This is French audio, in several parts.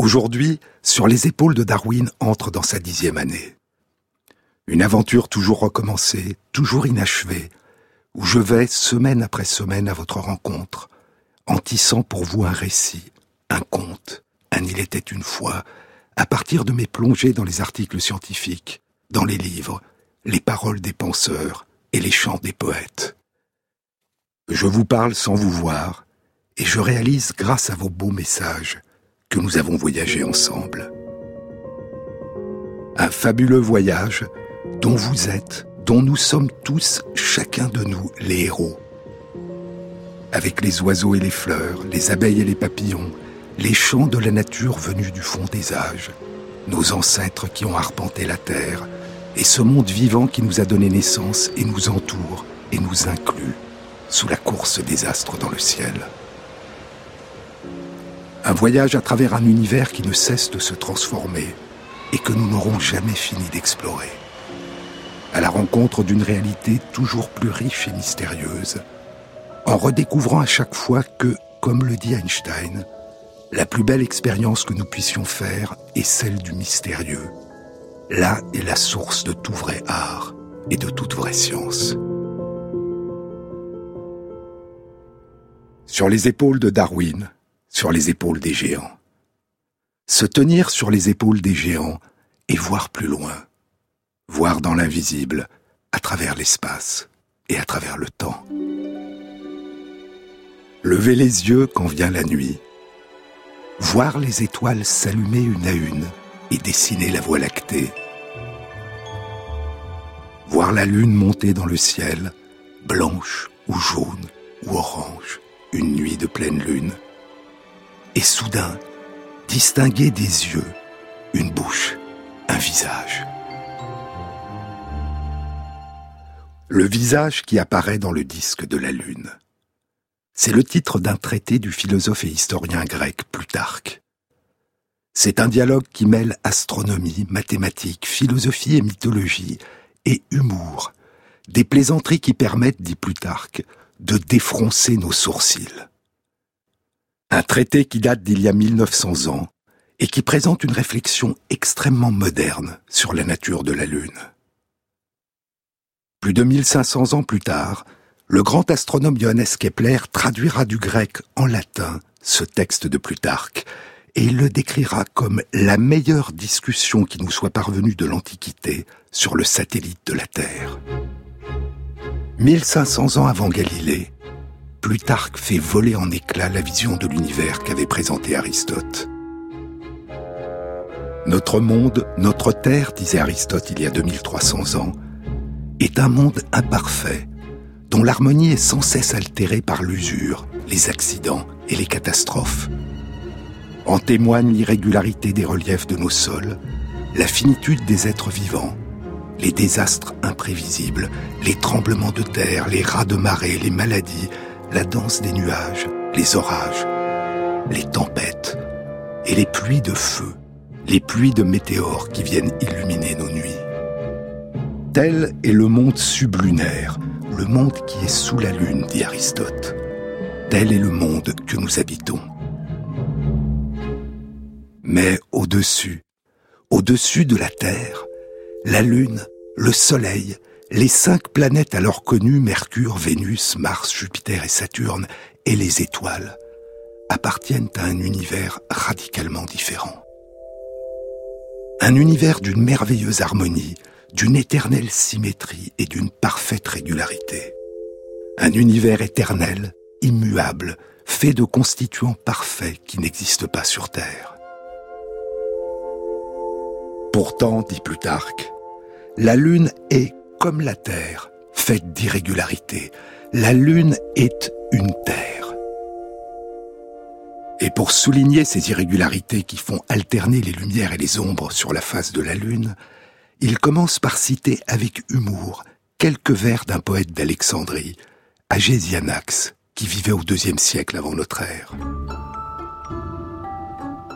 Aujourd'hui, sur les épaules de Darwin entre dans sa dixième année. Une aventure toujours recommencée, toujours inachevée, où je vais semaine après semaine à votre rencontre, en tissant pour vous un récit, un conte, un il était une fois, à partir de mes plongées dans les articles scientifiques, dans les livres, les paroles des penseurs et les chants des poètes. Je vous parle sans vous voir, et je réalise grâce à vos beaux messages que nous avons voyagé ensemble. Un fabuleux voyage dont vous êtes, dont nous sommes tous, chacun de nous, les héros. Avec les oiseaux et les fleurs, les abeilles et les papillons, les chants de la nature venus du fond des âges, nos ancêtres qui ont arpenté la terre, et ce monde vivant qui nous a donné naissance et nous entoure et nous inclut sous la course des astres dans le ciel. Un voyage à travers un univers qui ne cesse de se transformer et que nous n'aurons jamais fini d'explorer. À la rencontre d'une réalité toujours plus riche et mystérieuse, en redécouvrant à chaque fois que, comme le dit Einstein, la plus belle expérience que nous puissions faire est celle du mystérieux. Là est la source de tout vrai art et de toute vraie science. Sur les épaules de Darwin, sur les épaules des géants. Se tenir sur les épaules des géants et voir plus loin, voir dans l'invisible, à travers l'espace et à travers le temps. Lever les yeux quand vient la nuit, voir les étoiles s'allumer une à une et dessiner la voie lactée, voir la lune monter dans le ciel, blanche ou jaune ou orange, une nuit de pleine lune et soudain distinguer des yeux, une bouche, un visage. Le visage qui apparaît dans le disque de la Lune. C'est le titre d'un traité du philosophe et historien grec Plutarque. C'est un dialogue qui mêle astronomie, mathématiques, philosophie et mythologie, et humour, des plaisanteries qui permettent, dit Plutarque, de défroncer nos sourcils. Un traité qui date d'il y a 1900 ans et qui présente une réflexion extrêmement moderne sur la nature de la Lune. Plus de 1500 ans plus tard, le grand astronome Johannes Kepler traduira du grec en latin ce texte de Plutarque et il le décrira comme la meilleure discussion qui nous soit parvenue de l'Antiquité sur le satellite de la Terre. 1500 ans avant Galilée, Plutarque fait voler en éclats la vision de l'univers qu'avait présenté Aristote. Notre monde, notre Terre, disait Aristote il y a 2300 ans, est un monde imparfait, dont l'harmonie est sans cesse altérée par l'usure, les accidents et les catastrophes. En témoigne l'irrégularité des reliefs de nos sols, la finitude des êtres vivants, les désastres imprévisibles, les tremblements de terre, les rats de marée, les maladies, la danse des nuages, les orages, les tempêtes et les pluies de feu, les pluies de météores qui viennent illuminer nos nuits. Tel est le monde sublunaire, le monde qui est sous la lune, dit Aristote. Tel est le monde que nous habitons. Mais au-dessus, au-dessus de la Terre, la Lune, le Soleil, les cinq planètes alors connues, Mercure, Vénus, Mars, Jupiter et Saturne, et les étoiles, appartiennent à un univers radicalement différent. Un univers d'une merveilleuse harmonie, d'une éternelle symétrie et d'une parfaite régularité. Un univers éternel, immuable, fait de constituants parfaits qui n'existent pas sur Terre. Pourtant, dit Plutarque, la Lune est comme la Terre, faite d'irrégularités. La Lune est une Terre. Et Pour souligner ces irrégularités qui font alterner les lumières et les ombres sur la face de la Lune, il commence par citer avec humour quelques vers d'un poète d'Alexandrie, Agésianax, qui vivait au deuxième siècle avant notre ère.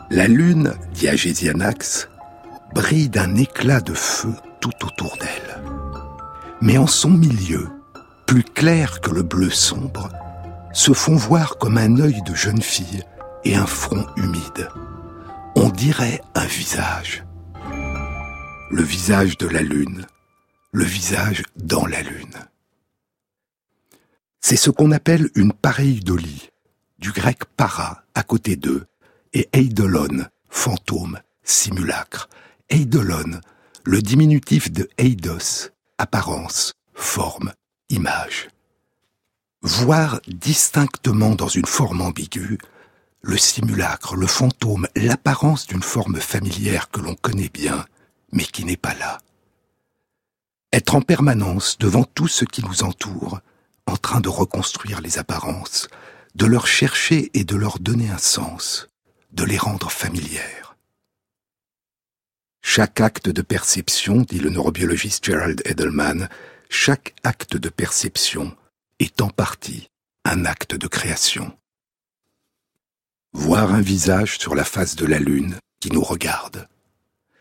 La lune, dit Agésianax, brille d'un éclat de feu tout autour d'elle. Mais en son milieu, plus clair que le bleu sombre, se font voir comme un œil de jeune fille et un front humide. On dirait un visage. Le visage de la lune, le visage dans la lune. C'est ce qu'on appelle une pareidolie, du grec para, à côté d'eux, et eidolon, fantôme, simulacre. Eidolon, le diminutif de eidos, apparence, forme, image. Voir distinctement dans une forme ambiguë le simulacre, le fantôme, l'apparence d'une forme familière que l'on connaît bien, mais qui n'est pas là. Être en permanence devant tout ce qui nous entoure, en train de reconstruire les apparences, de leur chercher et de leur donner un sens, de les rendre familières. Chaque acte de perception, dit le neurobiologiste Gerald Edelman, chaque acte de perception est en partie un acte de création. Voir un visage sur la face de la lune qui nous regarde,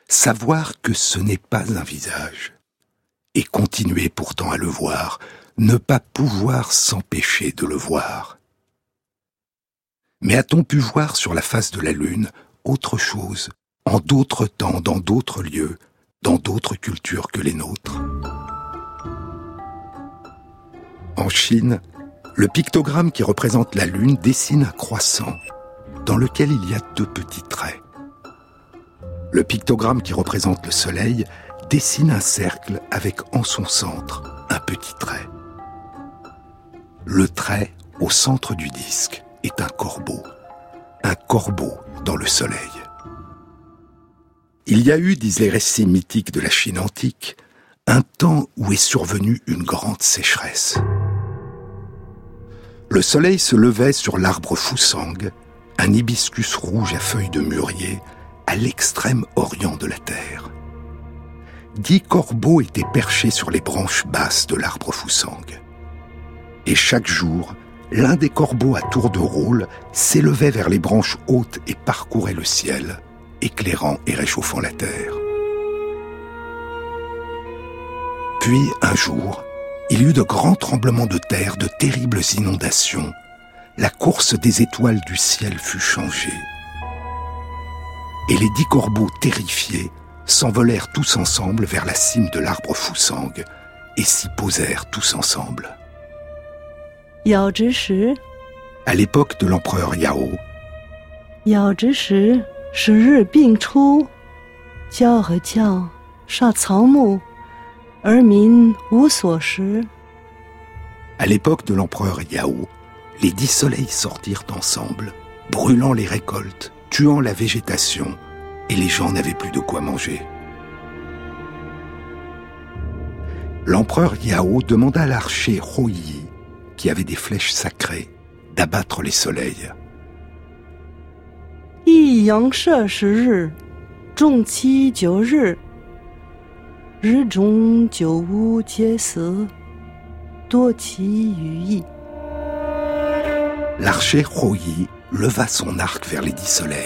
savoir que ce n'est pas un visage, et continuer pourtant à le voir, ne pas pouvoir s'empêcher de le voir. Mais a-t-on pu voir sur la face de la Lune autre chose, en d'autres temps, dans d'autres lieux, dans d'autres cultures que les nôtres En Chine, le pictogramme qui représente la Lune dessine un croissant dans lequel il y a deux petits traits. Le pictogramme qui représente le Soleil dessine un cercle avec en son centre un petit trait. Le trait au centre du disque est un corbeau, un corbeau dans le soleil. Il y a eu, disent les récits mythiques de la Chine antique, un temps où est survenue une grande sécheresse. Le soleil se levait sur l'arbre Fusang, un hibiscus rouge à feuilles de mûrier, à l'extrême orient de la terre. Dix corbeaux étaient perchés sur les branches basses de l'arbre Fusang. Et chaque jour, l'un des corbeaux à tour de rôle s'élevait vers les branches hautes et parcourait le ciel, éclairant et réchauffant la terre. Puis, un jour, il y eut de grands tremblements de terre, de terribles inondations. La course des étoiles du ciel fut changée. Et les dix corbeaux terrifiés s'envolèrent tous ensemble vers la cime de l'arbre Fusang et s'y posèrent tous ensemble. À l'époque de l'empereur Yao, À l'époque de l'empereur Yao, les dix soleils sortirent ensemble, brûlant les récoltes, tuant la végétation, et les gens n'avaient plus de quoi manger. L'empereur Yao demanda à l'archer Yi qui avait des flèches sacrées, d'abattre les soleils. L'archer Yi leva son arc vers les dix soleils,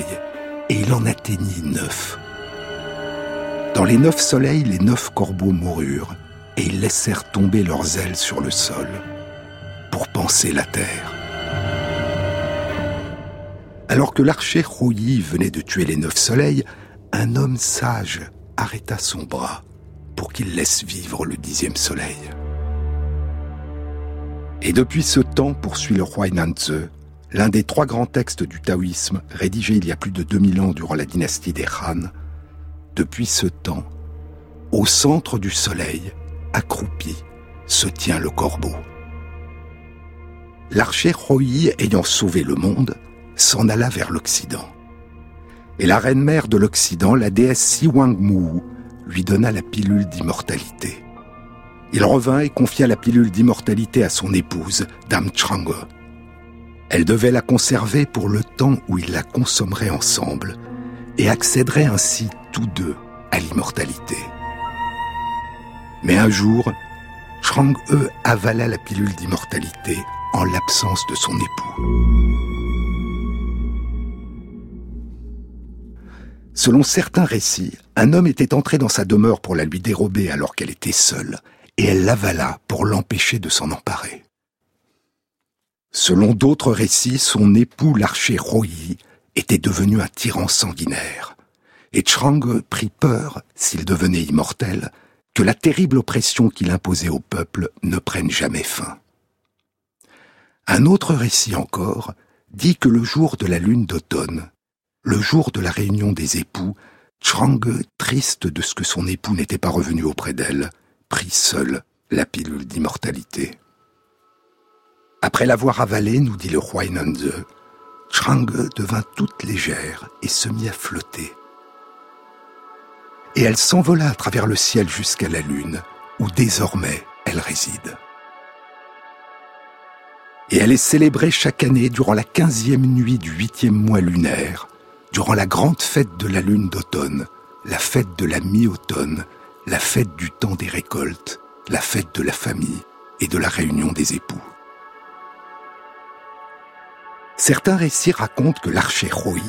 et il en atteignit neuf. Dans les neuf soleils, les neuf corbeaux moururent, et ils laissèrent tomber leurs ailes sur le sol pour penser la terre. Alors que l'archer Rouilly venait de tuer les neuf soleils, un homme sage arrêta son bras pour qu'il laisse vivre le dixième soleil. Et depuis ce temps, poursuit le roi Nanze, l'un des trois grands textes du taoïsme rédigé il y a plus de 2000 ans durant la dynastie des Han, depuis ce temps, au centre du soleil, accroupi, se tient le corbeau. L'archer Roi ayant sauvé le monde, s'en alla vers l'Occident. Et la reine-mère de l'Occident, la déesse Si Wang lui donna la pilule d'immortalité. Il revint et confia la pilule d'immortalité à son épouse, Dame Chang. Elle devait la conserver pour le temps où ils la consommeraient ensemble et accéderaient ainsi tous deux à l'immortalité. Mais un jour, Chang-e avala la pilule d'immortalité en l'absence de son époux. Selon certains récits, un homme était entré dans sa demeure pour la lui dérober alors qu'elle était seule, et elle l'avala pour l'empêcher de s'en emparer. Selon d'autres récits, son époux, l'archer Royi, était devenu un tyran sanguinaire, et Chang prit peur, s'il devenait immortel, que la terrible oppression qu'il imposait au peuple ne prenne jamais fin. Un autre récit encore dit que le jour de la lune d'automne, le jour de la réunion des époux, Chang, triste de ce que son époux n'était pas revenu auprès d'elle, prit seul la pilule d'immortalité. Après l'avoir avalée, nous dit le roi Inanze, Chang devint toute légère et se mit à flotter et elle s'envola à travers le ciel jusqu'à la lune, où désormais elle réside. Et elle est célébrée chaque année durant la quinzième nuit du huitième mois lunaire, durant la grande fête de la lune d'automne, la fête de la mi-automne, la fête du temps des récoltes, la fête de la famille et de la réunion des époux. Certains récits racontent que l'archer Roi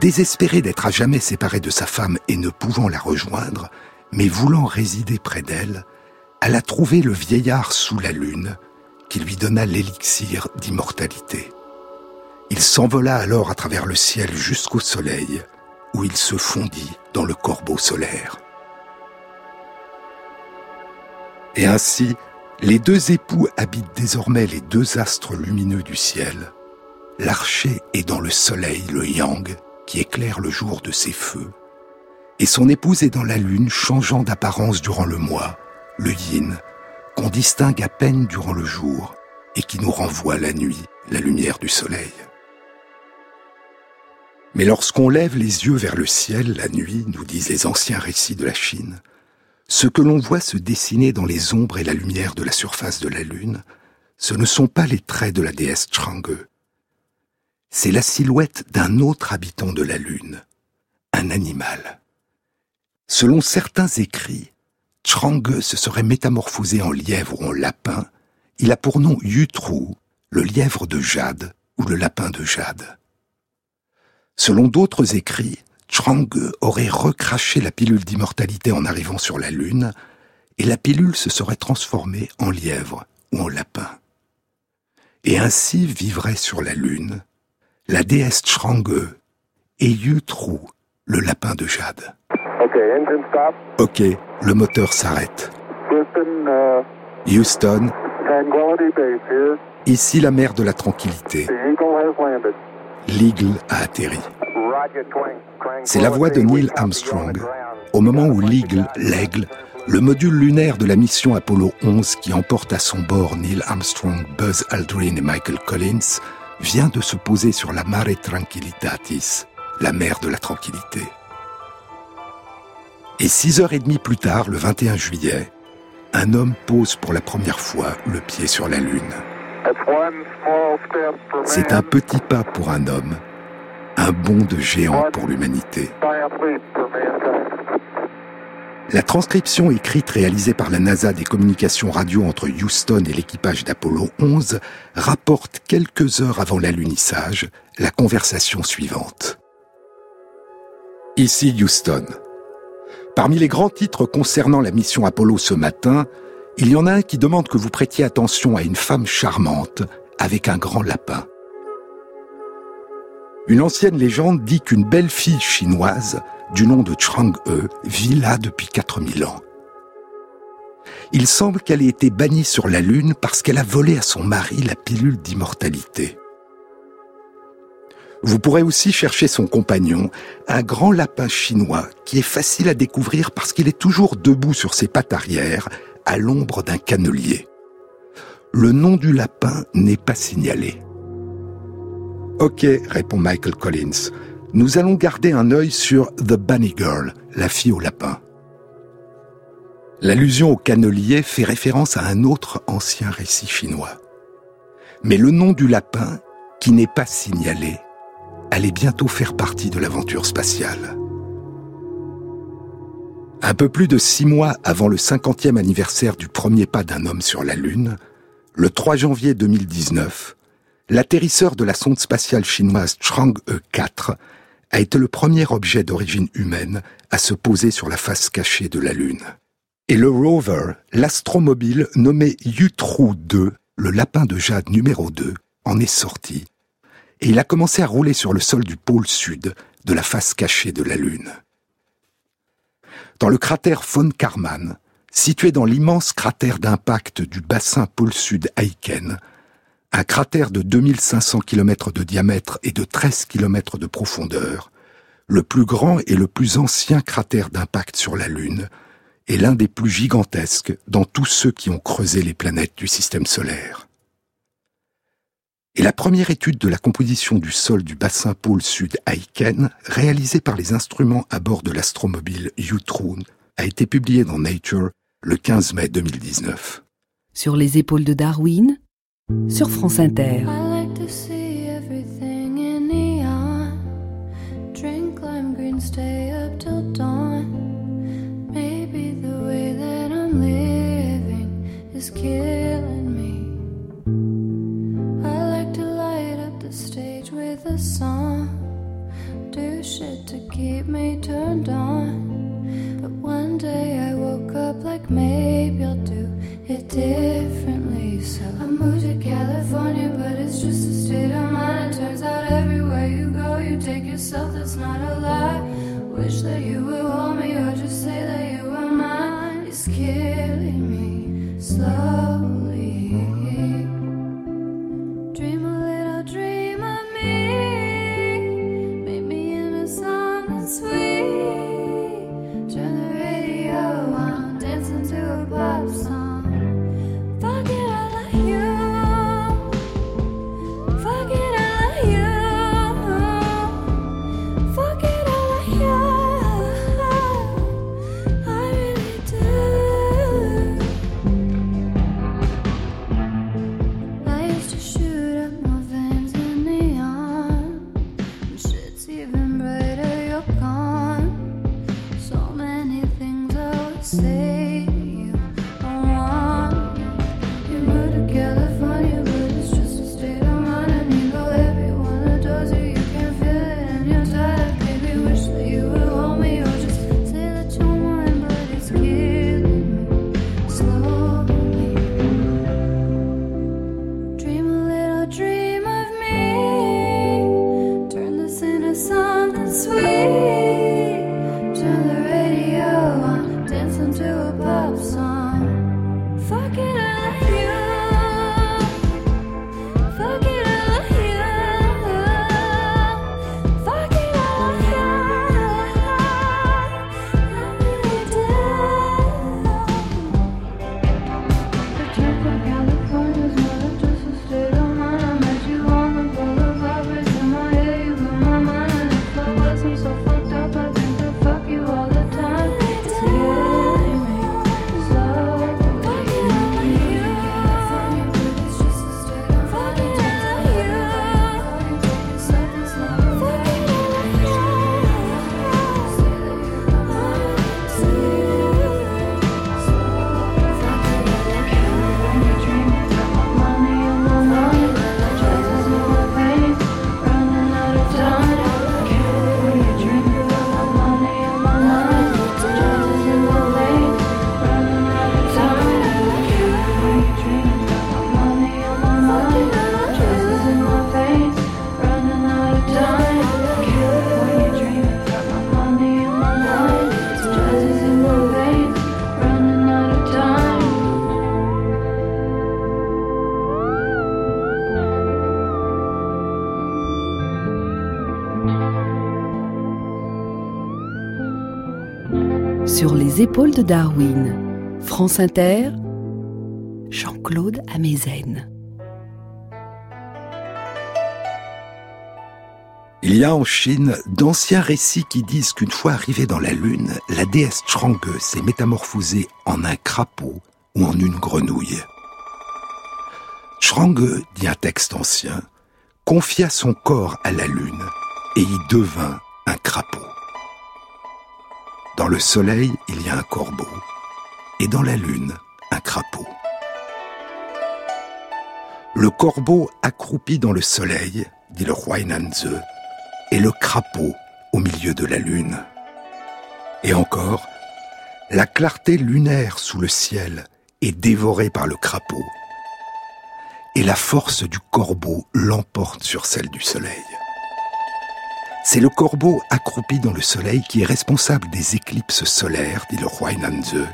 Désespéré d'être à jamais séparé de sa femme et ne pouvant la rejoindre, mais voulant résider près d'elle, elle a trouvé le vieillard sous la lune, qui lui donna l'élixir d'immortalité. Il s'envola alors à travers le ciel jusqu'au soleil, où il se fondit dans le corbeau solaire. Et ainsi, les deux époux habitent désormais les deux astres lumineux du ciel. L'archer est dans le soleil, le yang, qui éclaire le jour de ses feux, et son épouse est dans la lune changeant d'apparence durant le mois, le yin, qu'on distingue à peine durant le jour et qui nous renvoie la nuit, la lumière du soleil. Mais lorsqu'on lève les yeux vers le ciel la nuit, nous disent les anciens récits de la Chine, ce que l'on voit se dessiner dans les ombres et la lumière de la surface de la lune, ce ne sont pas les traits de la déesse Chang'e, c'est la silhouette d'un autre habitant de la Lune, un animal. Selon certains écrits, Chang'e se serait métamorphosé en lièvre ou en lapin. Il a pour nom Yutru, le lièvre de jade ou le lapin de jade. Selon d'autres écrits, Chang'e aurait recraché la pilule d'immortalité en arrivant sur la Lune, et la pilule se serait transformée en lièvre ou en lapin. Et ainsi vivrait sur la Lune la déesse Chang'e et Yutru, le lapin de jade. Ok, le moteur s'arrête. Houston, uh, ici la mer de la tranquillité. L'Eagle a atterri. C'est la voix de Neil Armstrong, au moment où l'Eagle, l'aigle, le module lunaire de la mission Apollo 11 qui emporte à son bord Neil Armstrong, Buzz Aldrin et Michael Collins, vient de se poser sur la Mare Tranquillitatis, la mer de la tranquillité. Et six heures et demie plus tard, le 21 juillet, un homme pose pour la première fois le pied sur la Lune. C'est un petit pas pour un homme, un bond de géant pour l'humanité. La transcription écrite réalisée par la NASA des communications radio entre Houston et l'équipage d'Apollo 11 rapporte quelques heures avant l'alunissage la conversation suivante. Ici Houston. Parmi les grands titres concernant la mission Apollo ce matin, il y en a un qui demande que vous prêtiez attention à une femme charmante avec un grand lapin. Une ancienne légende dit qu'une belle fille chinoise du nom de Chang'e vit là depuis 4000 ans. Il semble qu'elle ait été bannie sur la Lune parce qu'elle a volé à son mari la pilule d'immortalité. Vous pourrez aussi chercher son compagnon, un grand lapin chinois qui est facile à découvrir parce qu'il est toujours debout sur ses pattes arrière, à l'ombre d'un cannelier. Le nom du lapin n'est pas signalé. Ok, répond Michael Collins nous allons garder un œil sur The Bunny Girl, la fille au lapin. L'allusion au cannelier fait référence à un autre ancien récit chinois. Mais le nom du lapin, qui n'est pas signalée, allait bientôt faire partie de l'aventure spatiale. Un peu plus de six mois avant le 50e anniversaire du premier pas d'un homme sur la Lune, le 3 janvier 2019, l'atterrisseur de la sonde spatiale chinoise Chang'e 4 a été le premier objet d'origine humaine à se poser sur la face cachée de la Lune. Et le rover, l'astromobile nommé Yutrou 2, le lapin de jade numéro 2, en est sorti. Et il a commencé à rouler sur le sol du pôle sud de la face cachée de la Lune. Dans le cratère von Karman, situé dans l'immense cratère d'impact du bassin pôle sud Aiken, un cratère de 2500 km de diamètre et de 13 km de profondeur, le plus grand et le plus ancien cratère d'impact sur la Lune, est l'un des plus gigantesques dans tous ceux qui ont creusé les planètes du système solaire. Et la première étude de la composition du sol du bassin pôle sud Aiken, réalisée par les instruments à bord de l'astromobile Utroon, a été publiée dans Nature le 15 mai 2019. Sur les épaules de Darwin, sur France Inter. Keep me turned on. But one day I woke up like maybe I'll do it differently. So I moved to California, but it's just a state of mind. It turns out everywhere you go, you take yourself, that's not a lie. Wish that you would hold me or just say that you were mine. It's killing me slowly. Épaules de Darwin, France Inter, Jean-Claude Amezen. Il y a en Chine d'anciens récits qui disent qu'une fois arrivée dans la Lune, la déesse Chang'e s'est métamorphosée en un crapaud ou en une grenouille. Chang'e, dit un texte ancien, confia son corps à la lune et y devint un crapaud. Dans le soleil, il y a un corbeau, et dans la lune, un crapaud. Le corbeau accroupi dans le soleil, dit le roi Nanze, et le crapaud au milieu de la lune. Et encore, la clarté lunaire sous le ciel est dévorée par le crapaud, et la force du corbeau l'emporte sur celle du soleil. C'est le corbeau accroupi dans le soleil qui est responsable des éclipses solaires, dit le roi Nanze,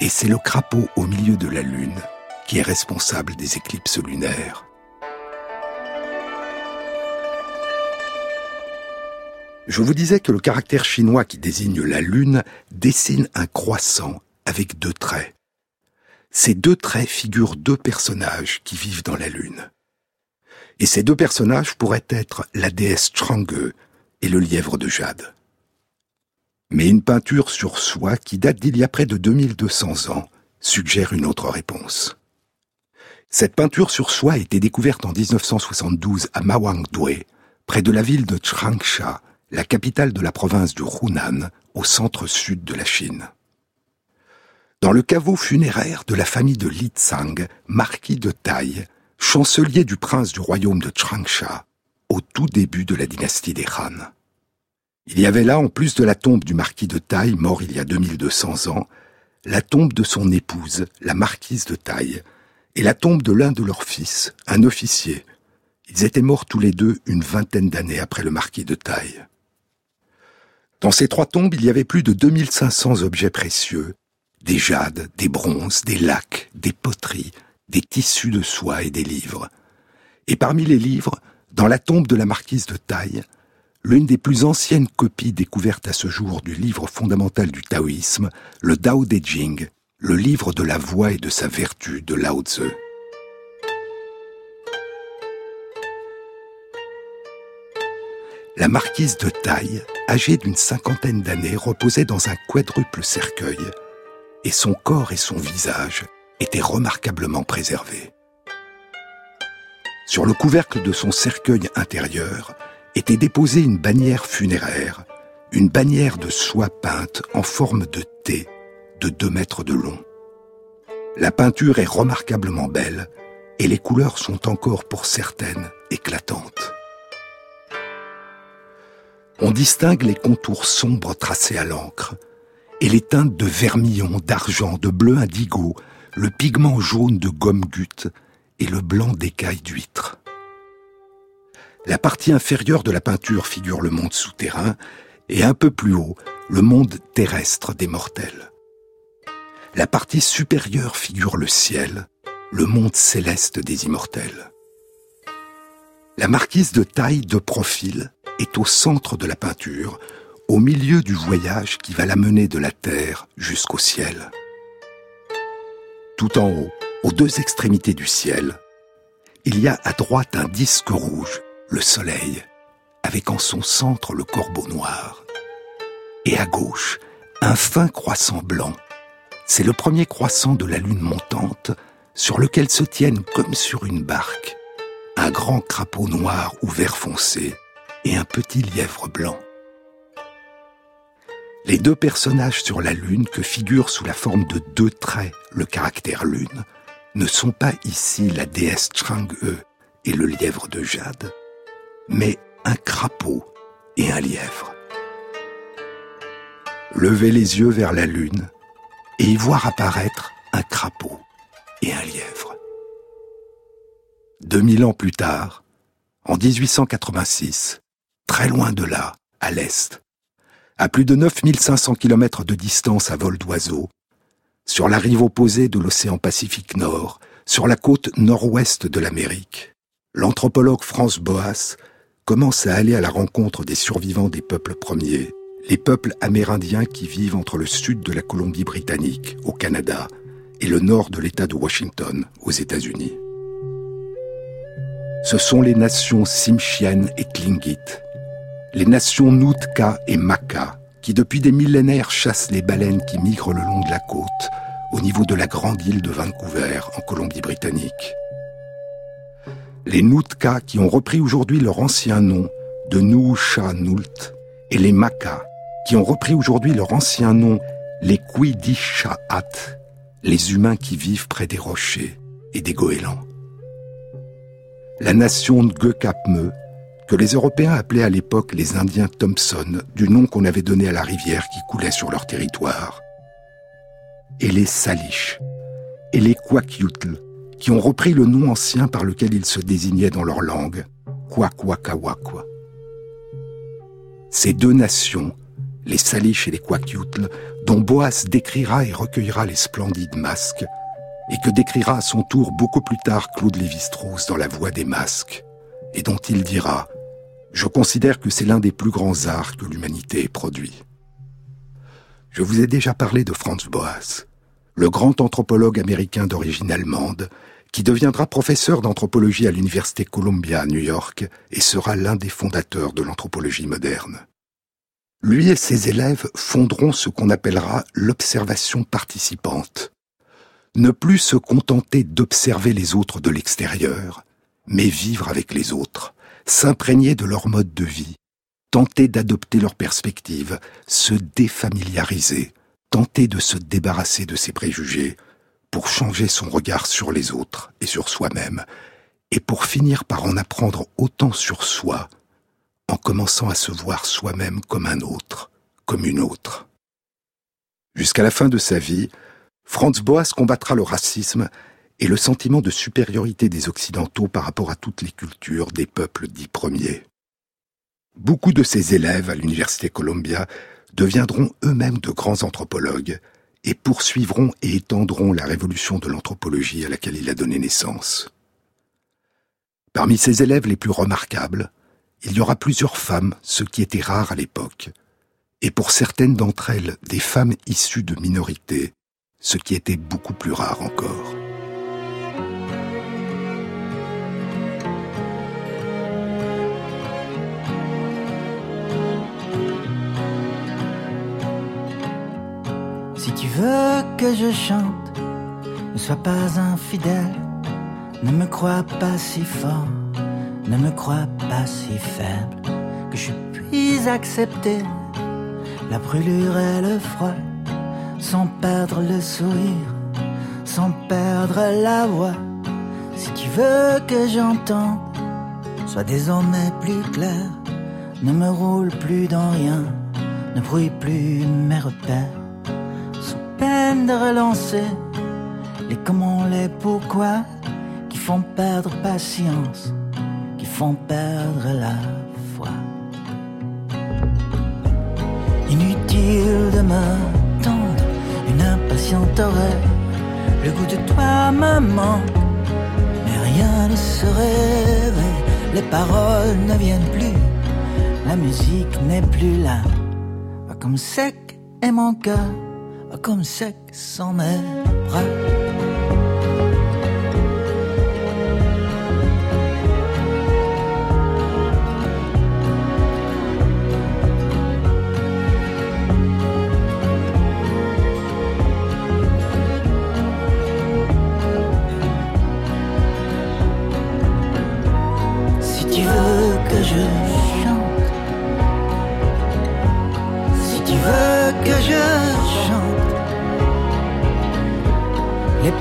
et c'est le crapaud au milieu de la lune qui est responsable des éclipses lunaires. Je vous disais que le caractère chinois qui désigne la lune dessine un croissant avec deux traits. Ces deux traits figurent deux personnages qui vivent dans la lune. Et ces deux personnages pourraient être la déesse Chang'e et le lièvre de jade. Mais une peinture sur soie qui date d'il y a près de 2200 ans suggère une autre réponse. Cette peinture sur soie a été découverte en 1972 à Mawangdui, près de la ville de Changsha, la capitale de la province du Hunan, au centre-sud de la Chine. Dans le caveau funéraire de la famille de Li Tsang, marquis de Tai, chancelier du prince du royaume de Changsha, au tout début de la dynastie des Han. Il y avait là, en plus de la tombe du marquis de Taille, mort il y a 2200 ans, la tombe de son épouse, la marquise de Taille, et la tombe de l'un de leurs fils, un officier. Ils étaient morts tous les deux une vingtaine d'années après le marquis de Taille. Dans ces trois tombes, il y avait plus de 2500 objets précieux, des jades, des bronzes, des lacs, des poteries, des tissus de soie et des livres. Et parmi les livres, dans la tombe de la marquise de Taille, l'une des plus anciennes copies découvertes à ce jour du livre fondamental du taoïsme, le Tao Te Ching, le livre de la voix et de sa vertu de Lao Tzu. La marquise de Taille, âgée d'une cinquantaine d'années, reposait dans un quadruple cercueil, et son corps et son visage étaient remarquablement préservés. Sur le couvercle de son cercueil intérieur, était déposée une bannière funéraire, une bannière de soie peinte en forme de T de deux mètres de long. La peinture est remarquablement belle et les couleurs sont encore pour certaines éclatantes. On distingue les contours sombres tracés à l'encre et les teintes de vermillon, d'argent, de bleu indigo, le pigment jaune de gomme gute et le blanc d'écailles d'huître. La partie inférieure de la peinture figure le monde souterrain et un peu plus haut, le monde terrestre des mortels. La partie supérieure figure le ciel, le monde céleste des immortels. La marquise de taille de profil est au centre de la peinture, au milieu du voyage qui va la mener de la terre jusqu'au ciel. Tout en haut, aux deux extrémités du ciel, il y a à droite un disque rouge le soleil, avec en son centre le corbeau noir. Et à gauche, un fin croissant blanc. C'est le premier croissant de la lune montante, sur lequel se tiennent comme sur une barque un grand crapaud noir ou vert foncé et un petit lièvre blanc. Les deux personnages sur la lune que figure sous la forme de deux traits le caractère lune ne sont pas ici la déesse Chang'e et le lièvre de jade, mais un crapaud et un lièvre. Levez les yeux vers la lune et y voir apparaître un crapaud et un lièvre. 2000 ans plus tard, en 1886, très loin de là, à l'est, à plus de 9500 km de distance à vol d'oiseau, sur la rive opposée de l'océan Pacifique Nord, sur la côte nord-ouest de l'Amérique, l'anthropologue France Boas commence à aller à la rencontre des survivants des peuples premiers, les peuples amérindiens qui vivent entre le sud de la Colombie-Britannique, au Canada, et le nord de l'État de Washington, aux États-Unis. Ce sont les nations Simchienne et Tlingit, les nations Nootka et Maka, qui depuis des millénaires chassent les baleines qui migrent le long de la côte, au niveau de la grande île de Vancouver, en Colombie-Britannique. les Nootka qui ont repris aujourd'hui leur ancien nom de Nuusha Nult, et les Maka qui ont repris aujourd'hui leur ancien nom, les Kuidishaat, les humains qui vivent près des rochers et des goélands. La nation Ngekapme, que les Européens appelaient à l'époque les Indiens Thompson, du nom qu'on avait donné à la rivière qui coulait sur leur territoire. Et les Salish, et les Kwakiutl, qui ont repris le nom ancien par lequel ils se désignaient dans leur langue, Kwakwakawakwa. Ces deux nations, les Salish et les Kwakiutl, dont Boas décrira et recueillera les splendides masques, et que décrira à son tour beaucoup plus tard Claude Lévi-Strauss dans La Voix des masques, et dont il dira Je considère que c'est l'un des plus grands arts que l'humanité ait produit. Je vous ai déjà parlé de Franz Boas, le grand anthropologue américain d'origine allemande, qui deviendra professeur d'anthropologie à l'Université Columbia à New York et sera l'un des fondateurs de l'anthropologie moderne. Lui et ses élèves fonderont ce qu'on appellera l'observation participante. Ne plus se contenter d'observer les autres de l'extérieur, mais vivre avec les autres, s'imprégner de leur mode de vie, tenter d'adopter leurs perspectives, se défamiliariser, tenter de se débarrasser de ses préjugés, pour changer son regard sur les autres et sur soi-même, et pour finir par en apprendre autant sur soi, en commençant à se voir soi-même comme un autre, comme une autre. Jusqu'à la fin de sa vie, Franz Boas combattra le racisme et le sentiment de supériorité des Occidentaux par rapport à toutes les cultures des peuples dits premiers. Beaucoup de ses élèves à l'Université Columbia deviendront eux-mêmes de grands anthropologues et poursuivront et étendront la révolution de l'anthropologie à laquelle il a donné naissance. Parmi ses élèves les plus remarquables, il y aura plusieurs femmes, ce qui était rare à l'époque, et pour certaines d'entre elles des femmes issues de minorités, ce qui était beaucoup plus rare encore. Si tu veux que je chante, ne sois pas infidèle, ne me crois pas si fort, ne me crois pas si faible, que je puisse accepter la brûlure et le froid, sans perdre le sourire, sans perdre la voix. Si tu veux que j'entende, sois désormais plus clair, ne me roule plus dans rien, ne brouille plus mes repères de relancer. Les comment, les pourquoi? Qui font perdre patience, qui font perdre la foi. Inutile de m'attendre, une impatiente oreille, le goût de toi maman, mais rien ne se réveille, les paroles ne viennent plus, la musique n'est plus là, comme sec est mon cœur comme sec sans mes bras.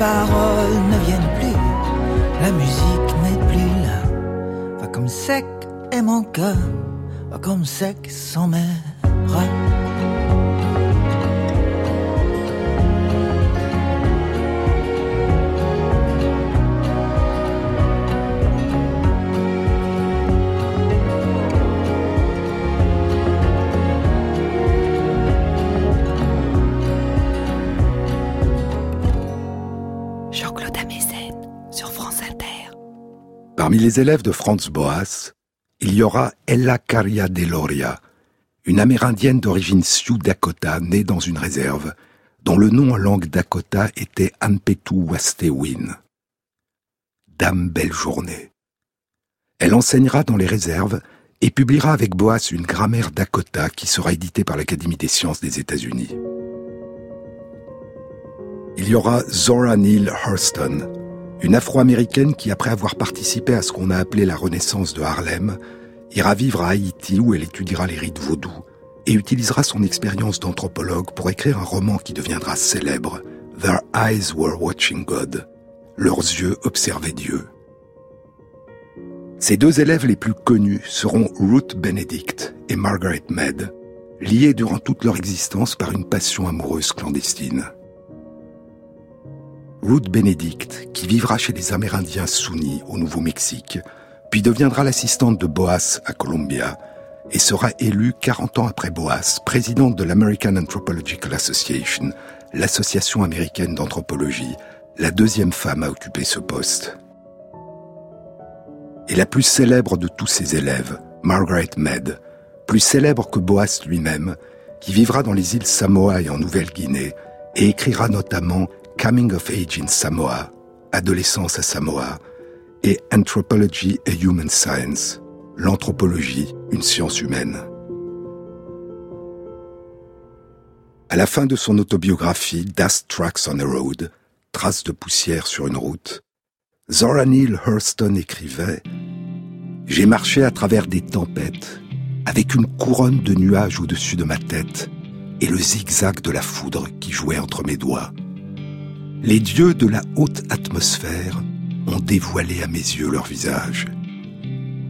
Paroles ne viennent plus, la musique n'est plus là. Va comme sec est mon cœur, va comme sec sans mes les élèves de Franz Boas, il y aura Ella Caria Deloria, une amérindienne d'origine Sioux Dakota née dans une réserve, dont le nom en langue Dakota était Ampetu Wastewin. Dame belle journée. Elle enseignera dans les réserves et publiera avec Boas une grammaire Dakota qui sera éditée par l'Académie des sciences des États-Unis. Il y aura Zora Neale Hurston, Une afro-américaine qui, après avoir participé à ce qu'on a appelé la renaissance de Harlem, ira vivre à Haïti où elle étudiera les rites vaudous et utilisera son expérience d'anthropologue pour écrire un roman qui deviendra célèbre, Their Eyes Were Watching God. Leurs yeux observaient Dieu. Ces deux élèves les plus connus seront Ruth Benedict et Margaret Mead, liés durant toute leur existence par une passion amoureuse clandestine. Ruth Benedict, qui vivra chez les Amérindiens Sunnis au Nouveau-Mexique, puis deviendra l'assistante de Boas à Columbia, et sera élue 40 ans après Boas, présidente de l'American Anthropological Association, l'association américaine d'anthropologie, la deuxième femme à occuper ce poste. Et la plus célèbre de tous ses élèves, Margaret Mead, plus célèbre que Boas lui-même, qui vivra dans les îles Samoa et en Nouvelle-Guinée, et écrira notamment Coming of Age in Samoa, Adolescence à Samoa, et Anthropology a Human Science, l'anthropologie, une science humaine. À la fin de son autobiographie Dust Tracks on a Road, Traces de poussière sur une route, Zora Neale Hurston écrivait J'ai marché à travers des tempêtes, avec une couronne de nuages au-dessus de ma tête et le zigzag de la foudre qui jouait entre mes doigts. Les dieux de la haute atmosphère ont dévoilé à mes yeux leur visage.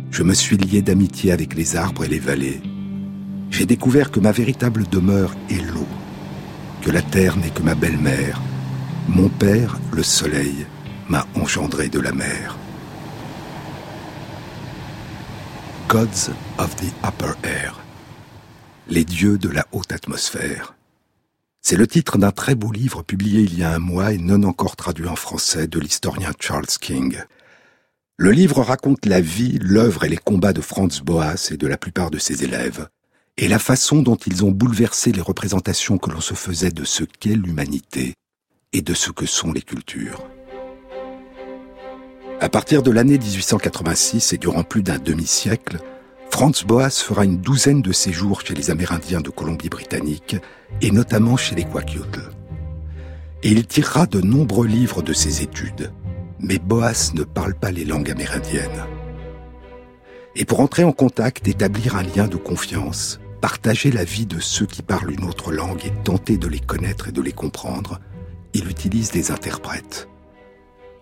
Je me suis lié d'amitié avec les arbres et les vallées. J'ai découvert que ma véritable demeure est l'eau, que la terre n'est que ma belle-mère, mon père, le soleil, m'a engendré de la mer. Gods of the Upper Air. Les dieux de la haute atmosphère. C'est le titre d'un très beau livre publié il y a un mois et non encore traduit en français de l'historien Charles King. Le livre raconte la vie, l'œuvre et les combats de Franz Boas et de la plupart de ses élèves, et la façon dont ils ont bouleversé les représentations que l'on se faisait de ce qu'est l'humanité et de ce que sont les cultures. À partir de l'année 1886 et durant plus d'un demi-siècle, Franz Boas fera une douzaine de séjours chez les Amérindiens de Colombie-Britannique et notamment chez les Kwakiutl. Et il tirera de nombreux livres de ses études. Mais Boas ne parle pas les langues amérindiennes. Et pour entrer en contact, établir un lien de confiance, partager la vie de ceux qui parlent une autre langue et tenter de les connaître et de les comprendre, il utilise des interprètes.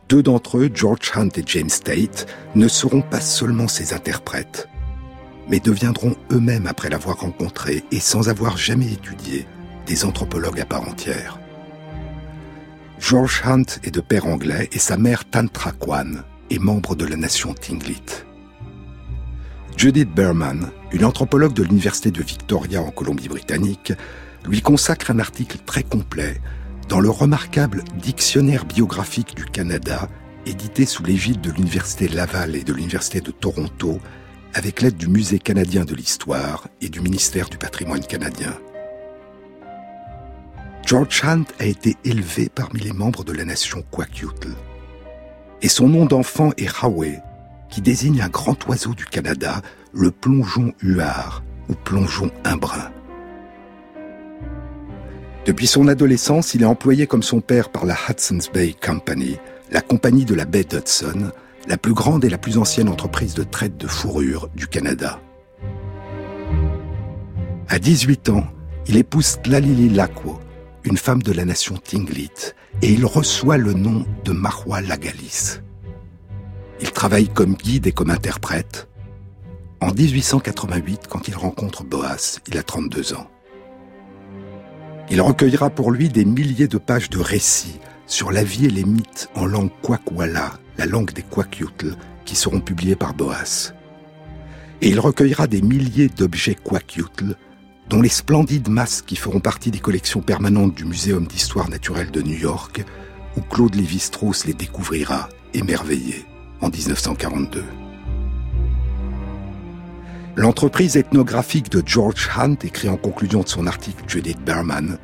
Deux d'entre eux, George Hunt et James Tate, ne seront pas seulement ses interprètes, mais deviendront eux-mêmes, après l'avoir rencontré et sans avoir jamais étudié, des anthropologues à part entière. George Hunt est de père anglais et sa mère Tantra Kwan est membre de la nation Tinglit. Judith Berman, une anthropologue de l'Université de Victoria en Colombie-Britannique, lui consacre un article très complet dans le remarquable Dictionnaire biographique du Canada, édité sous l'égide de l'Université Laval et de l'Université de Toronto, avec l'aide du Musée canadien de l'histoire et du ministère du patrimoine canadien. George Hunt a été élevé parmi les membres de la nation Kwakiutl. Et son nom d'enfant est Hawe, qui désigne un grand oiseau du Canada, le plongeon huard ou plongeon imbrun. Depuis son adolescence, il est employé comme son père par la Hudson's Bay Company, la compagnie de la baie d'Hudson, la plus grande et la plus ancienne entreprise de traite de fourrure du Canada. À 18 ans, il épouse Tlalili Lakwo, une femme de la nation Tinglit, et il reçoit le nom de Marwa Lagalis. Il travaille comme guide et comme interprète. En 1888, quand il rencontre Boas, il a 32 ans. Il recueillera pour lui des milliers de pages de récits sur la vie et les mythes en langue kwakwala, la langue des Kwakiutl, qui seront publiés par Boas. Et il recueillera des milliers d'objets Kwakiutl, dont les splendides masques qui feront partie des collections permanentes du Muséum d'histoire naturelle de New York, où Claude Lévi-Strauss les découvrira, émerveillé, en 1942. L'entreprise ethnographique de George Hunt, écrit en conclusion de son article Judith Berman,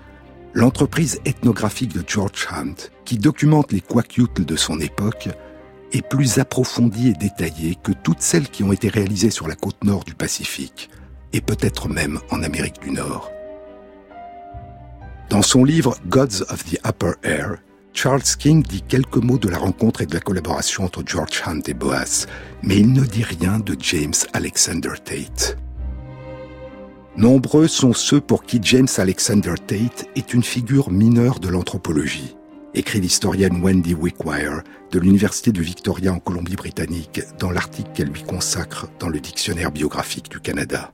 l'entreprise ethnographique de George Hunt, qui documente les Kwakiutl de son époque, est plus approfondie et détaillée que toutes celles qui ont été réalisées sur la côte nord du Pacifique, et peut-être même en Amérique du Nord. Dans son livre Gods of the Upper Air, Charles King dit quelques mots de la rencontre et de la collaboration entre George Hunt et Boas, mais il ne dit rien de James Alexander Tate. Nombreux sont ceux pour qui James Alexander Tate est une figure mineure de l'anthropologie, écrit l'historienne Wendy Wickwire de l'Université de Victoria en Colombie-Britannique dans l'article qu'elle lui consacre dans le Dictionnaire biographique du Canada.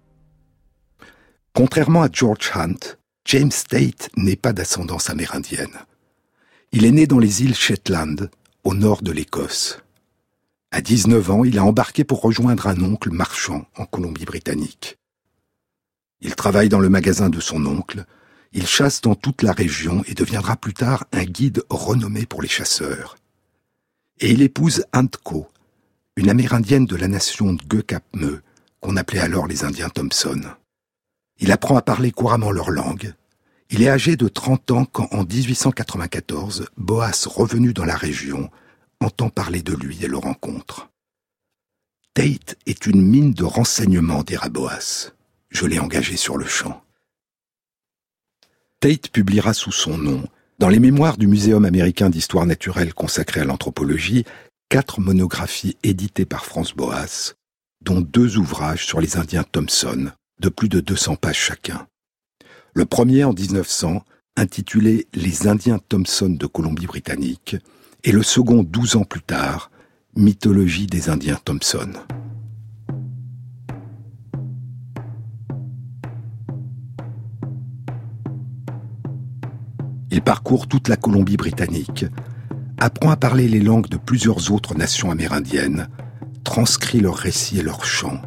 Contrairement à George Hunt, James Tate n'est pas d'ascendance amérindienne. Il est né dans les îles Shetland, au nord de l'Écosse. À 19 ans, il a embarqué pour rejoindre un oncle marchand en Colombie-Britannique. Il travaille dans le magasin de son oncle, il chasse dans toute la région et deviendra plus tard un guide renommé pour les chasseurs. Et il épouse Antko, une amérindienne de la nation de Guecapmeu, qu'on appelait alors les Indiens Thompson. Il apprend à parler couramment leur langue, il est âgé de 30 ans quand, en 1894, Boas, revenu dans la région, entend parler de lui et le rencontre. Tate est une mine de renseignements, dira Boas. Je l'ai engagé sur le champ. Tate publiera sous son nom, dans les mémoires du Muséum américain d'histoire naturelle consacré à l'anthropologie, quatre monographies éditées par France Boas, dont deux ouvrages sur les Indiens Thompson, de plus de 200 pages chacun. Le premier en 1900, intitulé Les Indiens Thompson de Colombie-Britannique, et le second douze ans plus tard, Mythologie des Indiens Thompson. Il parcourt toute la Colombie-Britannique, apprend à parler les langues de plusieurs autres nations amérindiennes, transcrit leurs récits et leurs chants,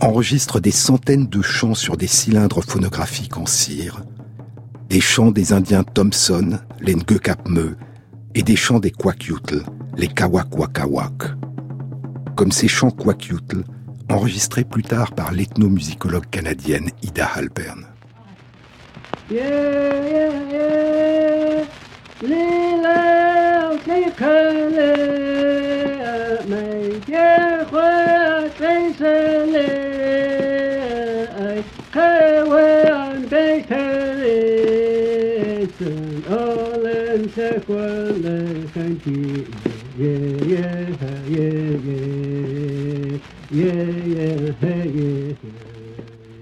enregistre des centaines de chants sur des cylindres phonographiques en cire, des chants des Indiens Thompson, les Ngekapme, et des chants des Kwakiutl, les Kawakwakawak. Comme ces chants Kwakiutl, enregistrés plus tard par l'ethnomusicologue canadienne Ida Halpern.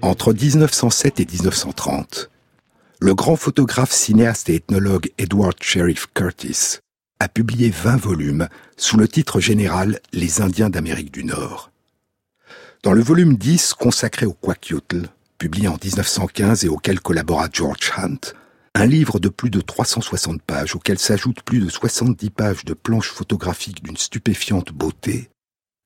Entre 1907 et 1930, le grand photographe, cinéaste et ethnologue Edward Sheriff Curtis a publié 20 volumes sous le titre général Les Indiens d'Amérique du Nord. Dans le volume 10 consacré au Kwakiutl, publié en 1915 et auquel collabora George Hunt, un livre de plus de 360 pages auquel s'ajoutent plus de 70 pages de planches photographiques d'une stupéfiante beauté,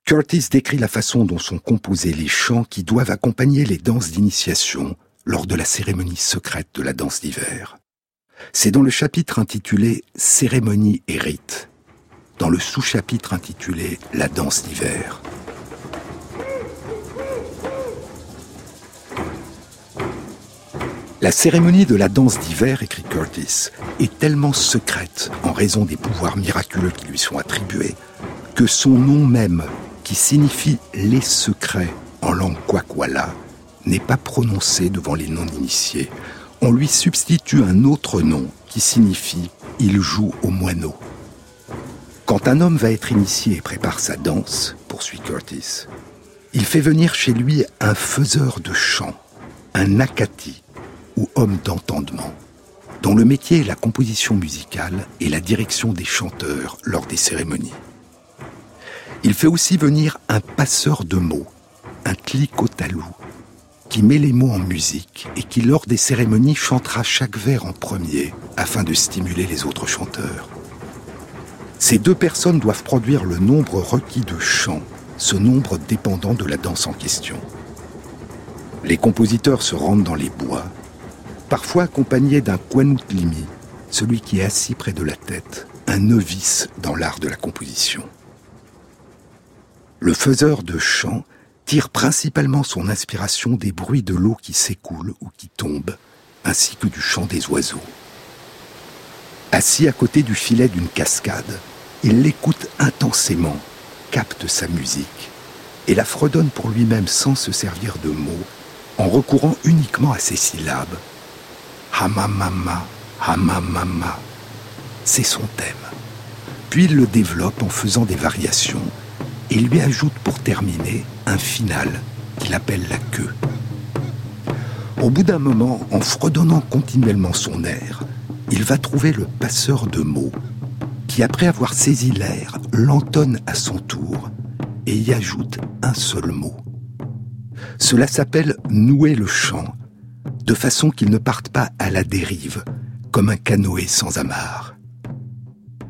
Curtis décrit la façon dont sont composés les chants qui doivent accompagner les danses d'initiation lors de la cérémonie secrète de la danse d'hiver. C'est dans le chapitre intitulé Cérémonie et rite, dans le sous-chapitre intitulé La danse d'hiver. La cérémonie de la danse d'hiver, écrit Curtis, est tellement secrète en raison des pouvoirs miraculeux qui lui sont attribués que son nom même, qui signifie les secrets en langue kwakwala, n'est pas prononcé devant les non-initiés. On lui substitue un autre nom qui signifie il joue au moineau. Quand un homme va être initié et prépare sa danse, poursuit Curtis, il fait venir chez lui un faiseur de chants, un nakati, ou homme d'entendement, dont le métier est la composition musicale et la direction des chanteurs lors des cérémonies. Il fait aussi venir un passeur de mots, un clicotalou, qui met les mots en musique et qui, lors des cérémonies, chantera chaque vers en premier afin de stimuler les autres chanteurs. Ces deux personnes doivent produire le nombre requis de chants, ce nombre dépendant de la danse en question. Les compositeurs se rendent dans les bois parfois accompagné d'un Kwanutlimi, celui qui est assis près de la tête, un novice dans l'art de la composition. Le faiseur de chant tire principalement son inspiration des bruits de l'eau qui s'écoule ou qui tombe, ainsi que du chant des oiseaux. Assis à côté du filet d'une cascade, il l'écoute intensément, capte sa musique et la fredonne pour lui-même sans se servir de mots, en recourant uniquement à ses syllabes Hamamama, Hamamama. c'est son thème. Puis il le développe en faisant des variations et lui ajoute pour terminer un final qu'il appelle la queue. Au bout d'un moment, en fredonnant continuellement son air, il va trouver le passeur de mots qui, après avoir saisi l'air, l'entonne à son tour et y ajoute un seul mot. Cela s'appelle nouer le chant, de façon qu'il ne parte pas à la dérive, comme un canoë sans amarre.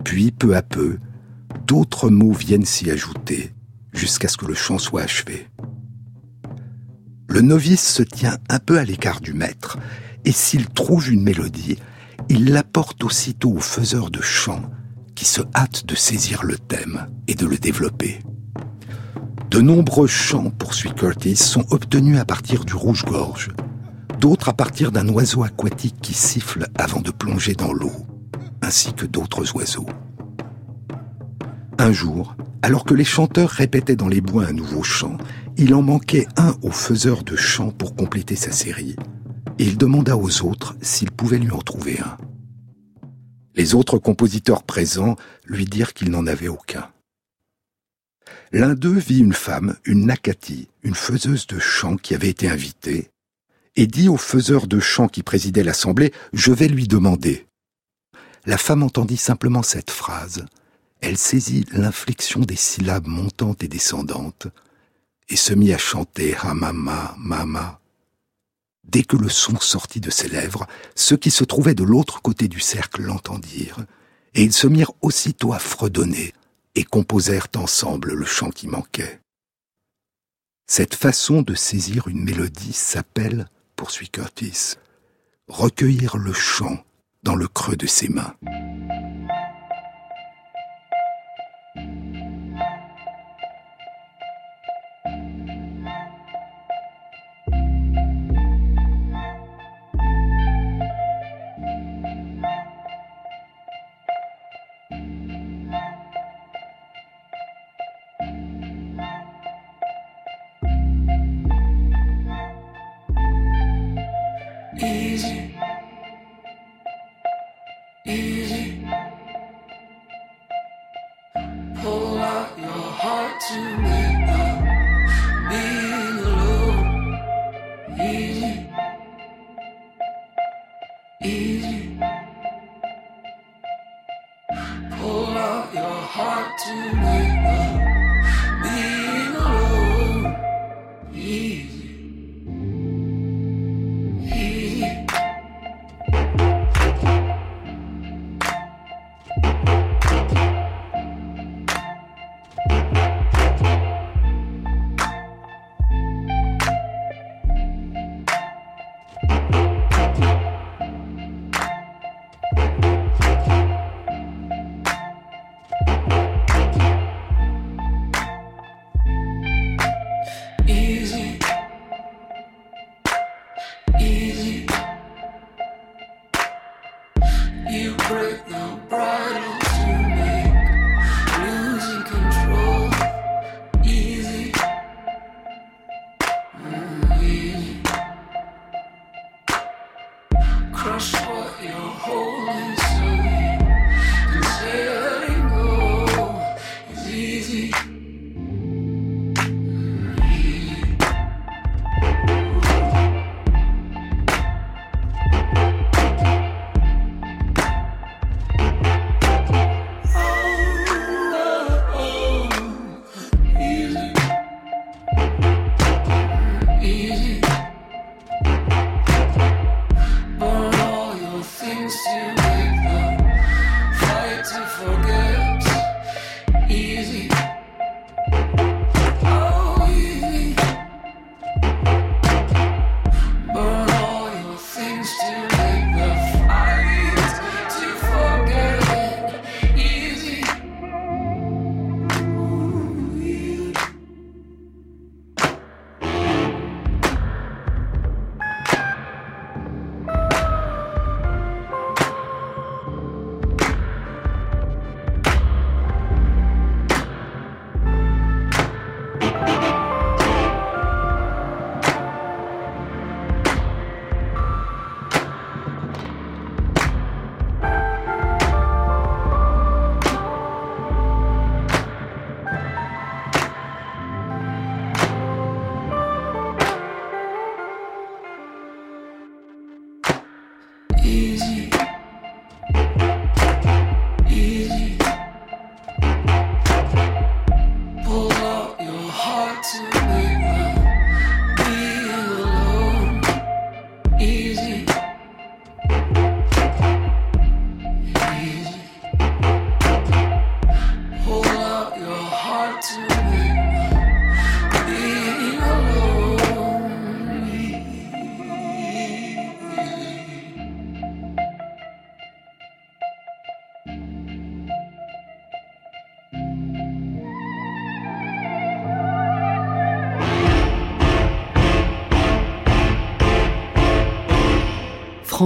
Puis, peu à peu, d'autres mots viennent s'y ajouter, jusqu'à ce que le chant soit achevé. Le novice se tient un peu à l'écart du maître, et s'il trouve une mélodie, il l'apporte aussitôt au faiseur de chant, qui se hâte de saisir le thème et de le développer. De nombreux chants, poursuit Curtis, sont obtenus à partir du rouge-gorge, d'autres à partir d'un oiseau aquatique qui siffle avant de plonger dans l'eau, ainsi que d'autres oiseaux. Un jour, alors que les chanteurs répétaient dans les bois un nouveau chant, il en manquait un au faiseur de chants pour compléter sa série, et il demanda aux autres s'ils pouvaient lui en trouver un. Les autres compositeurs présents lui dirent qu'il n'en avait aucun. L'un d'eux vit une femme, une Nakati, une faiseuse de chants qui avait été invitée, et dit au faiseur de chants qui présidait l'assemblée Je vais lui demander. La femme entendit simplement cette phrase. Elle saisit l'inflexion des syllabes montantes et descendantes et se mit à chanter Hamama, Mama. Dès que le son sortit de ses lèvres, ceux qui se trouvaient de l'autre côté du cercle l'entendirent, et ils se mirent aussitôt à fredonner et composèrent ensemble le chant qui manquait. Cette façon de saisir une mélodie s'appelle, poursuit Curtis, recueillir le chant dans le creux de ses mains.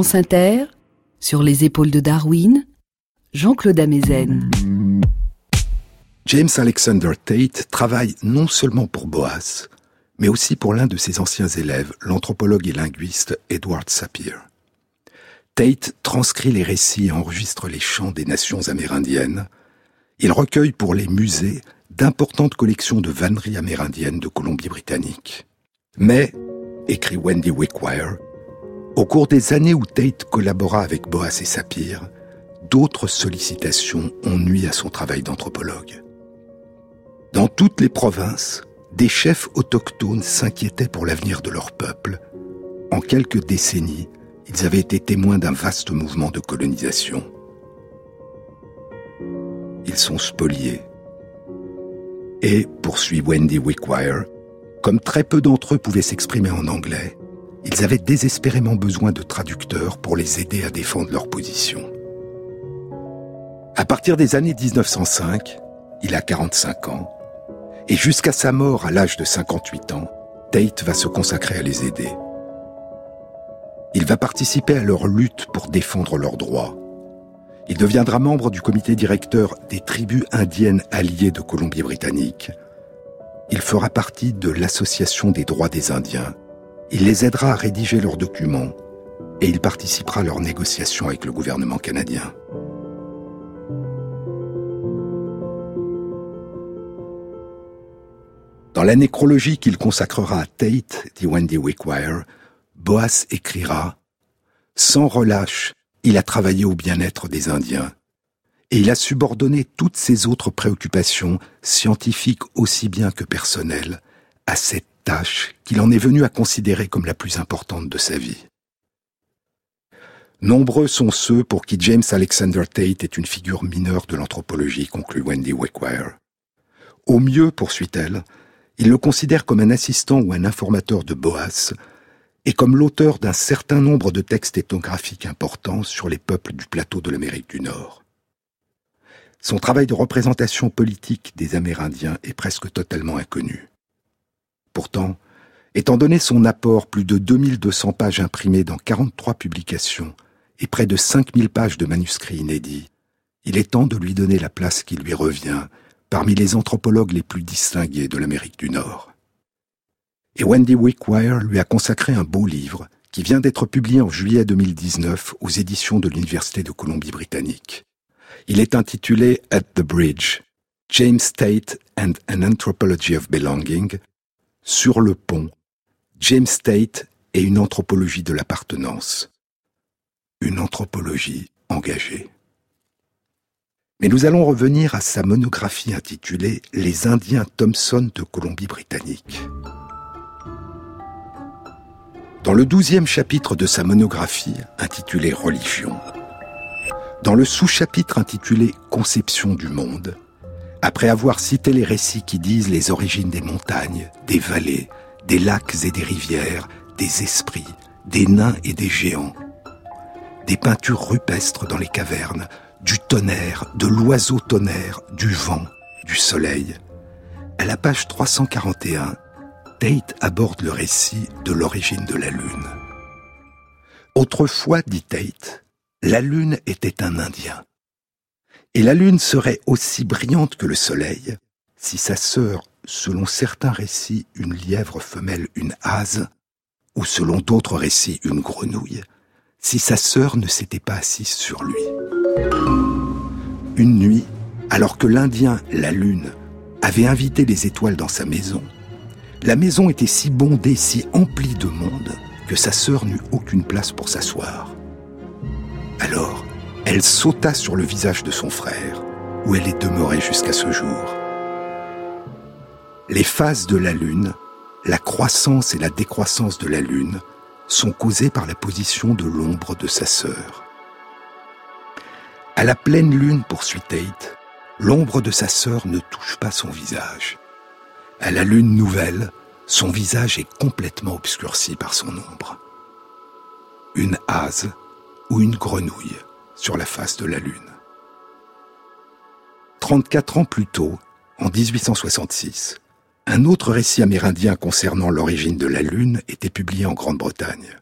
France Inter, sur les épaules de Darwin, Jean-Claude Amezen. James Alexander Tate travaille non seulement pour Boas, mais aussi pour l'un de ses anciens élèves, l'anthropologue et linguiste Edward Sapir. Tate transcrit les récits et enregistre les chants des nations amérindiennes. Il recueille pour les musées d'importantes collections de vanneries amérindiennes de Colombie-Britannique. Mais, écrit Wendy Wickwire, au cours des années où Tate collabora avec Boas et Sapir, d'autres sollicitations ont nui à son travail d'anthropologue. Dans toutes les provinces, des chefs autochtones s'inquiétaient pour l'avenir de leur peuple. En quelques décennies, ils avaient été témoins d'un vaste mouvement de colonisation. Ils sont spoliés. Et, poursuit Wendy Wickwire, comme très peu d'entre eux pouvaient s'exprimer en anglais, ils avaient désespérément besoin de traducteurs pour les aider à défendre leur position. À partir des années 1905, il a 45 ans, et jusqu'à sa mort à l'âge de 58 ans, Tate va se consacrer à les aider. Il va participer à leur lutte pour défendre leurs droits. Il deviendra membre du comité directeur des tribus indiennes alliées de Colombie-Britannique. Il fera partie de l'Association des droits des Indiens. Il les aidera à rédiger leurs documents et il participera à leurs négociations avec le gouvernement canadien. Dans la nécrologie qu'il consacrera à Tate, dit Wendy Wickwire, Boas écrira Sans relâche, il a travaillé au bien-être des Indiens, et il a subordonné toutes ses autres préoccupations, scientifiques aussi bien que personnelles, à cette tâche qu'il en est venu à considérer comme la plus importante de sa vie. Nombreux sont ceux pour qui James Alexander Tate est une figure mineure de l'anthropologie, conclut Wendy Wickwire. Au mieux, poursuit-elle, il le considère comme un assistant ou un informateur de Boas, et comme l'auteur d'un certain nombre de textes ethnographiques importants sur les peuples du plateau de l'Amérique du Nord. Son travail de représentation politique des Amérindiens est presque totalement inconnu. Pourtant, étant donné son apport, plus de 2200 pages imprimées dans 43 publications et près de 5000 pages de manuscrits inédits, il est temps de lui donner la place qui lui revient parmi les anthropologues les plus distingués de l'Amérique du Nord. Et Wendy Wickwire lui a consacré un beau livre qui vient d'être publié en juillet 2019 aux éditions de l'Université de Colombie-Britannique. Il est intitulé At the Bridge, James Tate and an Anthropology of Belonging, Sur le pont, James Tate et une anthropologie de l'appartenance. Une anthropologie engagée. Mais nous allons revenir à sa monographie intitulée Les Indiens Thompson de Colombie-Britannique. Dans le douzième chapitre de sa monographie, intitulée Religion, dans le sous-chapitre intitulé Conception du monde, après avoir cité les récits qui disent les origines des montagnes, des vallées, des lacs et des rivières, des esprits, des nains et des géants, des peintures rupestres dans les cavernes, du tonnerre, de l'oiseau tonnerre, du vent, du soleil. À la page 341, Tate aborde le récit de l'origine de la Lune. Autrefois, dit Tate, la Lune était un Indien. Et la Lune serait aussi brillante que le Soleil si sa sœur, selon certains récits, une lièvre femelle, une hase, ou selon d'autres récits, une grenouille, si sa sœur ne s'était pas assise sur lui. Une nuit, alors que l'Indien, la Lune, avait invité les étoiles dans sa maison, la maison était si bondée, si emplie de monde, que sa sœur n'eut aucune place pour s'asseoir. Alors, elle sauta sur le visage de son frère, où elle est demeurée jusqu'à ce jour. Les phases de la Lune, la croissance et la décroissance de la Lune, sont causées par la position de l'ombre de sa sœur. À la pleine lune, poursuit Tate, l'ombre de sa sœur ne touche pas son visage. À la lune nouvelle, son visage est complètement obscurci par son ombre. Une hase ou une grenouille sur la face de la lune. 34 ans plus tôt, en 1866, un autre récit amérindien concernant l'origine de la Lune était publié en Grande-Bretagne.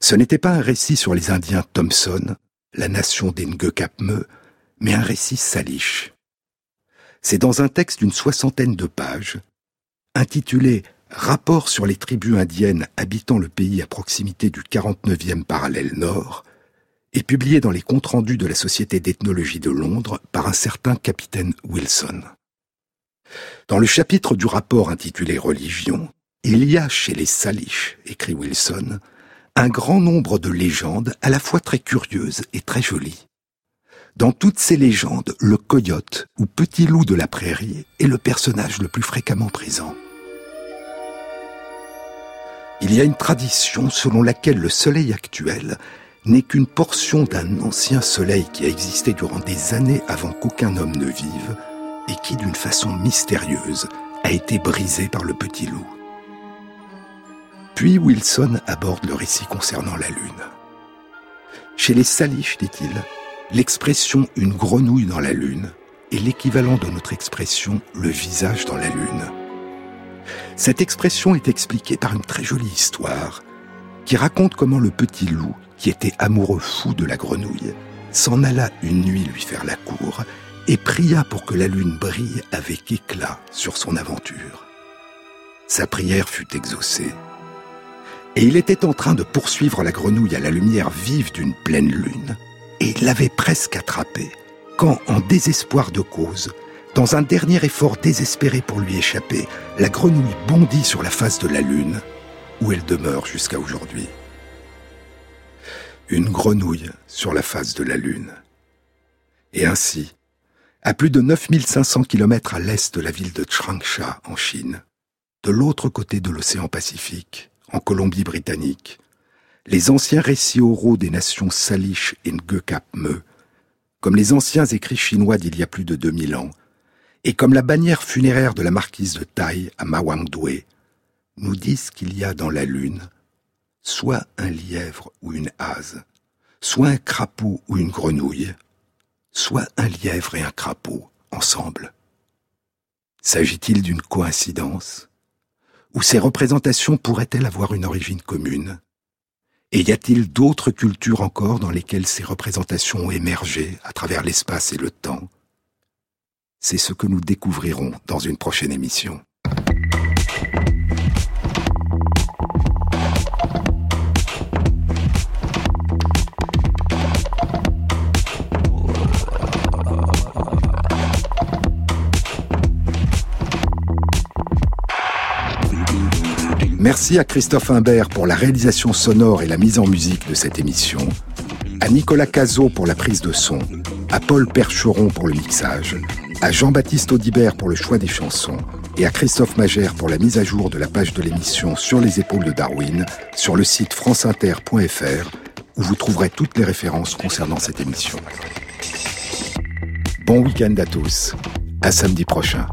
Ce n'était pas un récit sur les Indiens Thompson, la nation des Ngekapme, mais un récit salish. C'est dans un texte d'une soixantaine de pages, intitulé Rapport sur les tribus indiennes habitant le pays à proximité du 49e parallèle nord, et publié dans les comptes rendus de la Société d'ethnologie de Londres par un certain capitaine Wilson. Dans le chapitre du rapport intitulé Religion, il y a chez les Salish, écrit Wilson, un grand nombre de légendes à la fois très curieuses et très jolies. Dans toutes ces légendes, le coyote ou petit loup de la prairie est le personnage le plus fréquemment présent. Il y a une tradition selon laquelle le soleil actuel n'est qu'une portion d'un ancien soleil qui a existé durant des années avant qu'aucun homme ne vive et qui, d'une façon mystérieuse, a été brisé par le petit loup. Puis Wilson aborde le récit concernant la Lune. Chez les Salish, dit-il, l'expression une grenouille dans la Lune est l'équivalent de notre expression le visage dans la Lune. Cette expression est expliquée par une très jolie histoire qui raconte comment le petit loup, qui était amoureux fou de la grenouille, s'en alla une nuit lui faire la cour et pria pour que la lune brille avec éclat sur son aventure. Sa prière fut exaucée. Et il était en train de poursuivre la grenouille à la lumière vive d'une pleine lune, et il l'avait presque attrapée, quand, en désespoir de cause, dans un dernier effort désespéré pour lui échapper, la grenouille bondit sur la face de la lune, où elle demeure jusqu'à aujourd'hui. Une grenouille sur la face de la lune. Et ainsi, à plus de 9500 km à l'est de la ville de Changsha, en Chine, de l'autre côté de l'océan Pacifique, en Colombie-Britannique, les anciens récits oraux des nations Salish et Ngekap-me, comme les anciens écrits chinois d'il y a plus de 2000 ans, et comme la bannière funéraire de la marquise de Tai à Mawangdwe, nous disent qu'il y a dans la lune soit un lièvre ou une hase, soit un crapaud ou une grenouille, soit un lièvre et un crapaud ensemble. S'agit-il d'une coïncidence? Ou ces représentations pourraient-elles avoir une origine commune? Et y a-t-il d'autres cultures encore dans lesquelles ces représentations ont émergé à travers l'espace et le temps? C'est ce que nous découvrirons dans une prochaine émission. Merci à Christophe Imbert pour la réalisation sonore et la mise en musique de cette émission, à Nicolas Cazot pour la prise de son, à Paul Percheron pour le mixage, à Jean-Baptiste Audibert pour le choix des chansons et à Christophe Magère pour la mise à jour de la page de l'émission Sur les épaules de Darwin sur le site franceinter.fr où vous trouverez toutes les références concernant cette émission. Bon week-end à tous. À samedi prochain.